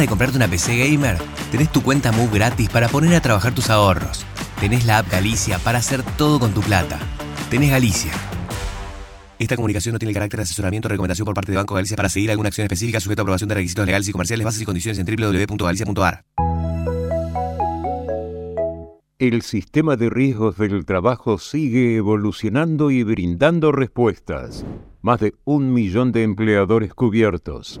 de comprarte una PC gamer? Tenés tu cuenta Move gratis para poner a trabajar tus ahorros. Tenés la app Galicia para hacer todo con tu plata. Tenés Galicia. Esta comunicación no tiene el carácter de asesoramiento o recomendación por parte de Banco Galicia para seguir alguna acción específica sujeta a aprobación de requisitos legales y comerciales, bases y condiciones en www.galicia.ar. El sistema de riesgos del trabajo sigue evolucionando y brindando respuestas. Más de un millón de empleadores cubiertos.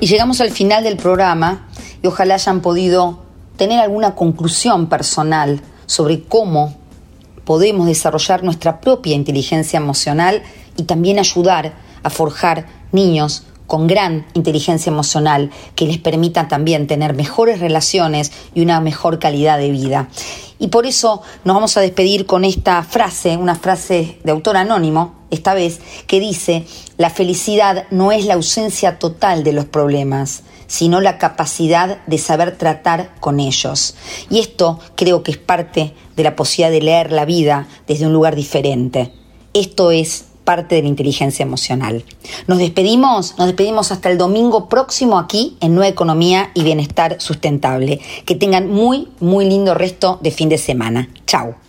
Y llegamos al final del programa y ojalá hayan podido tener alguna conclusión personal sobre cómo podemos desarrollar nuestra propia inteligencia emocional y también ayudar a forjar niños con gran inteligencia emocional que les permitan también tener mejores relaciones y una mejor calidad de vida. Y por eso nos vamos a despedir con esta frase, una frase de autor anónimo, esta vez, que dice, la felicidad no es la ausencia total de los problemas, sino la capacidad de saber tratar con ellos. Y esto creo que es parte de la posibilidad de leer la vida desde un lugar diferente. Esto es parte de la inteligencia emocional. Nos despedimos, nos despedimos hasta el domingo próximo aquí en Nueva Economía y Bienestar Sustentable. Que tengan muy, muy lindo resto de fin de semana. Chao.